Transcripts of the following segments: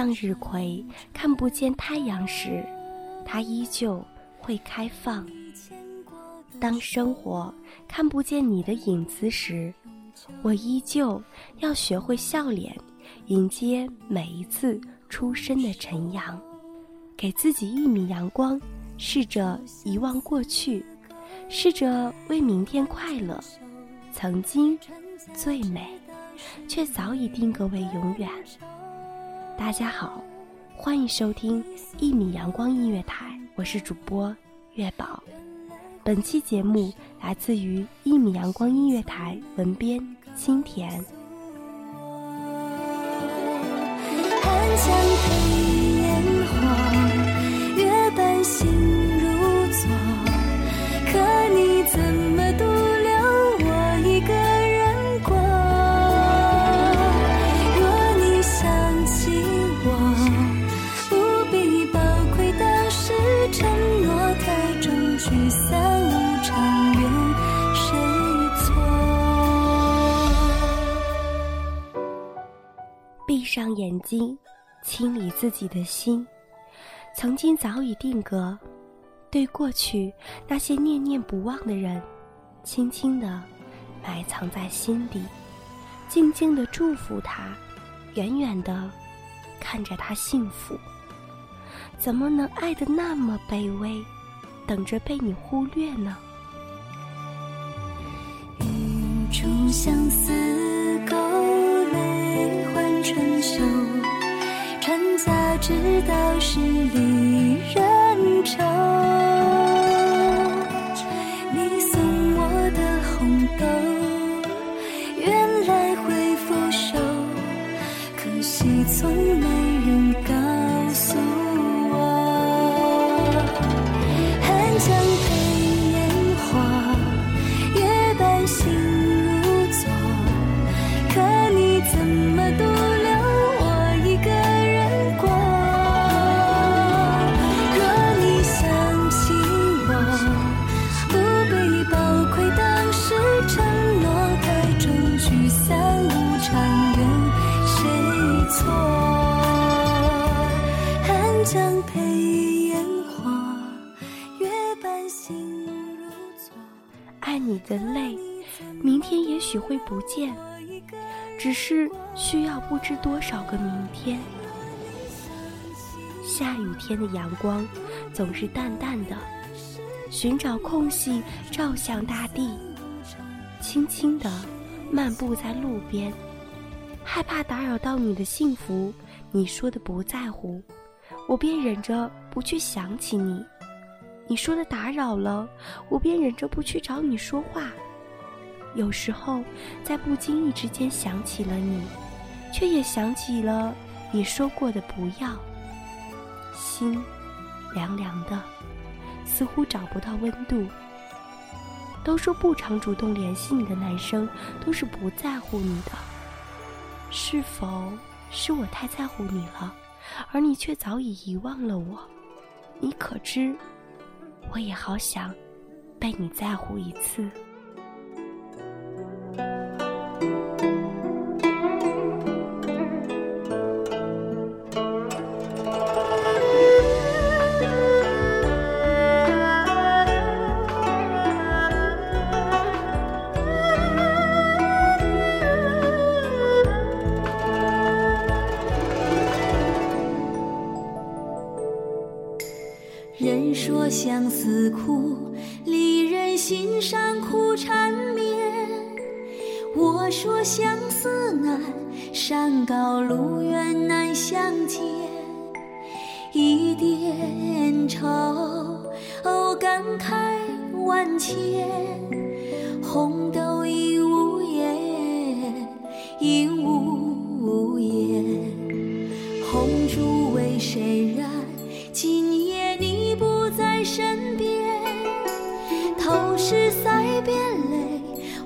向日葵看不见太阳时，它依旧会开放；当生活看不见你的影子时，我依旧要学会笑脸，迎接每一次初升的晨阳。给自己一米阳光，试着遗忘过去，试着为明天快乐。曾经最美，却早已定格为永远。大家好，欢迎收听一米阳光音乐台，我是主播月宝。本期节目来自于一米阳光音乐台文编清甜。聚散无常，怨谁错？闭上眼睛，清理自己的心。曾经早已定格，对过去那些念念不忘的人，轻轻地埋藏在心底，静静地祝福他，远远地看着他幸福。怎么能爱得那么卑微，等着被你忽略呢？一处相思勾泪换春秋，船家知道是离人愁。你送我的红豆，原来会腐朽，可惜从没你的泪，明天也许会不见，只是需要不知多少个明天。下雨天的阳光总是淡淡的，寻找空隙照向大地，轻轻地漫步在路边，害怕打扰到你的幸福，你说的不在乎，我便忍着不去想起你。你说的打扰了，我便忍着不去找你说话。有时候，在不经意之间想起了你，却也想起了你说过的不要。心凉凉的，似乎找不到温度。都说不常主动联系你的男生都是不在乎你的，是否是我太在乎你了，而你却早已遗忘了我。你可知，我也好想被你在乎一次。相思苦，离人心上苦缠绵。我说相思难，山高路远难相见。一点愁，感慨万千。红豆应无言，应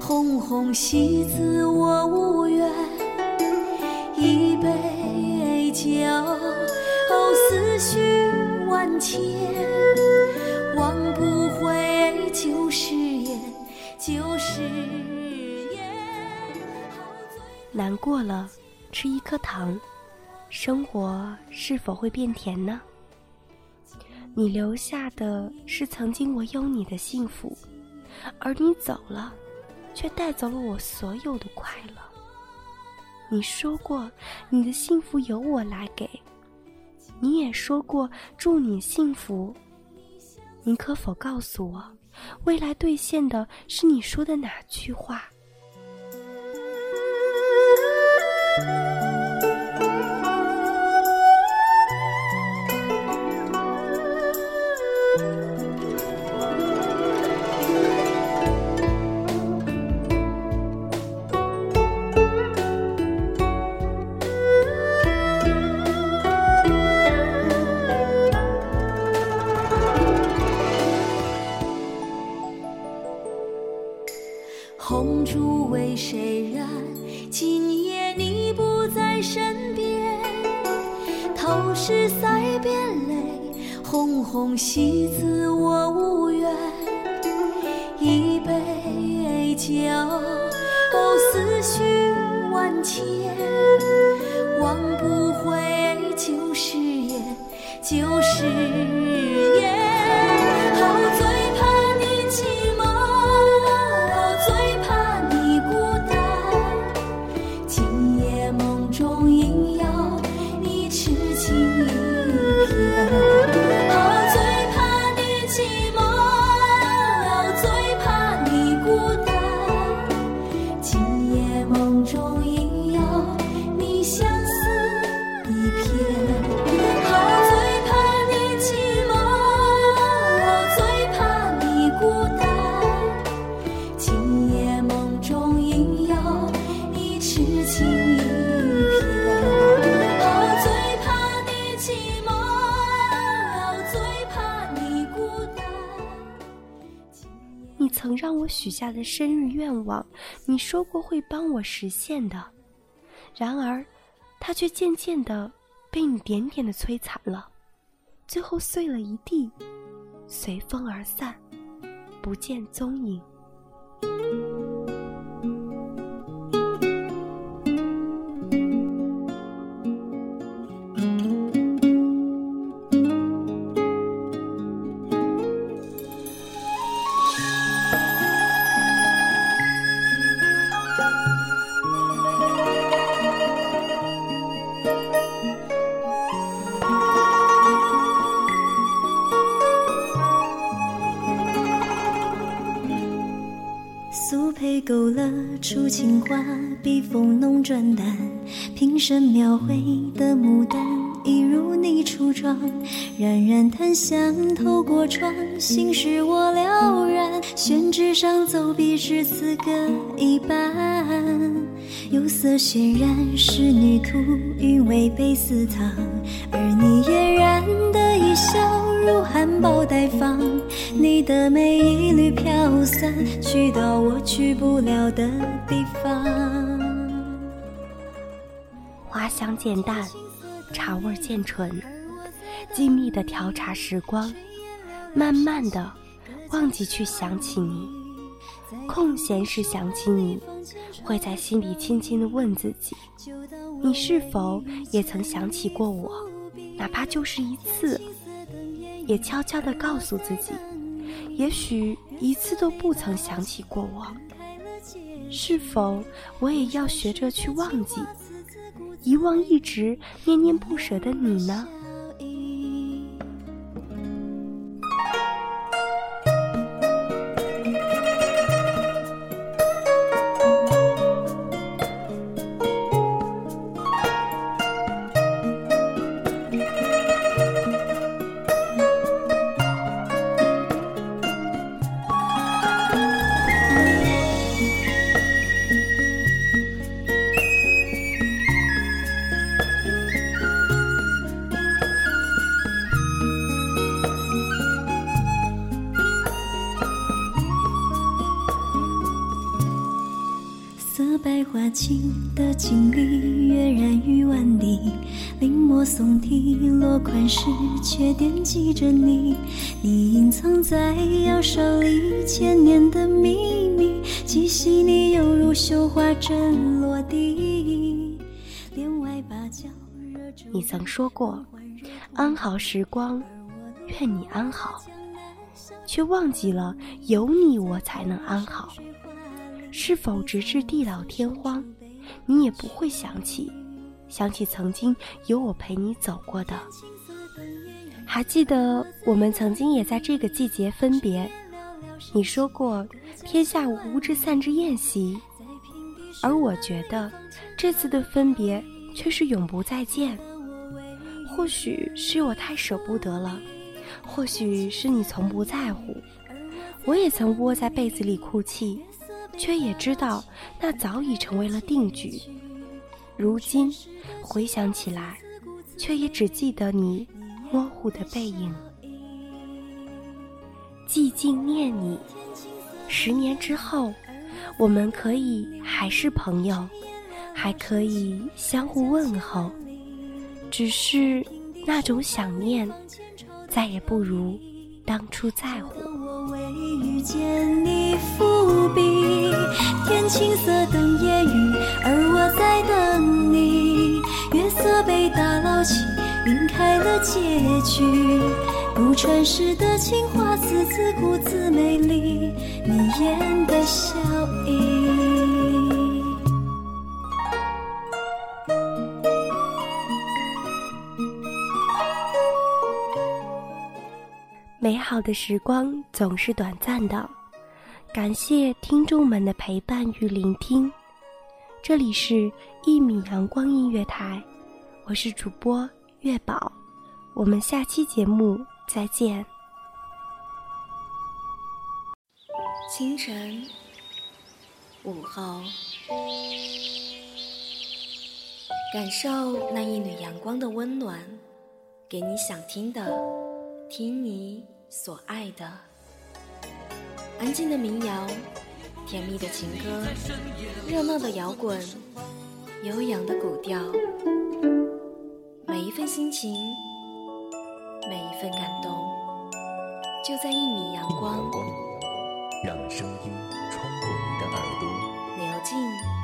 红红喜字我无缘。一杯酒，思绪万千，忘不回旧誓言，旧誓言。难过了，吃一颗糖，生活是否会变甜呢？你留下的是曾经我有你的幸福，而你走了，却带走了我所有的快乐。你说过你的幸福由我来给，你也说过祝你幸福。你可否告诉我，未来兑现的是你说的哪句话？头是腮边泪，红红喜字我无缘。一杯酒，思绪万千，忘不回旧时言，旧时许下的生日愿望，你说过会帮我实现的，然而，它却渐渐的被你点点的摧残了，最后碎了一地，随风而散，不见踪影。勾勒出情花，笔锋浓转淡，平生描绘的牡丹，一如你初妆。冉冉檀香透过窗，心事我了然。宣纸上走笔至此各一半，釉色渲染仕女图，韵味被私藏。而你嫣然的笑，如含苞待放。你的美一缕飘散，去到我去不了的地方。花香渐淡，茶味渐醇，静谧的调茶时光，慢慢的忘记去想起你，空闲时想起你，会在心里轻轻的问自己：你是否也曾想起过我？哪怕就是一次，也悄悄地告诉自己，也许一次都不曾想起过往。是否我也要学着去忘记，遗忘一直念念不舍的你呢？情的经历跃然于万里，临摹诵题落款时，却惦记着你。你隐藏在腰梢里千年的秘密，既细腻犹如绣花针落地。帘外芭蕉惹皱你曾说过，安好时光，愿你安好，却忘记了有你我才能安好。是否直至地老天荒，你也不会想起，想起曾经有我陪你走过的？还记得我们曾经也在这个季节分别，你说过天下无之散之宴席，而我觉得这次的分别却是永不再见。或许是我太舍不得了，或许是你从不在乎，我也曾窝在被子里哭泣。却也知道，那早已成为了定局。如今回想起来，却也只记得你模糊的背影。寂静念你，十年之后，我们可以还是朋友，还可以相互问候。只是那种想念，再也不如当初在乎。为遇见你伏笔，天青色等烟雨，而我在等你。月色被打捞起，晕开了结局。不传世的情话，字字古字美丽，你眼的笑意。好的时光总是短暂的，感谢听众们的陪伴与聆听。这里是《一米阳光音乐台》，我是主播月宝，我们下期节目再见。清晨，午后，感受那一缕阳光的温暖，给你想听的，听你。所爱的，安静的民谣，甜蜜的情歌，热闹的摇滚，悠扬的古调，每一份心情，每一份感动，就在一米阳光，让声音穿过你的耳朵，流进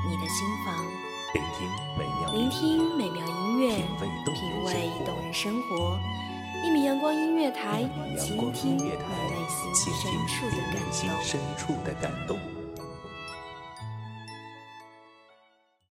你的心房，聆听美妙，聆听美妙音乐，品味动人生活。一米阳光音乐台，倾听你内心深处的感动。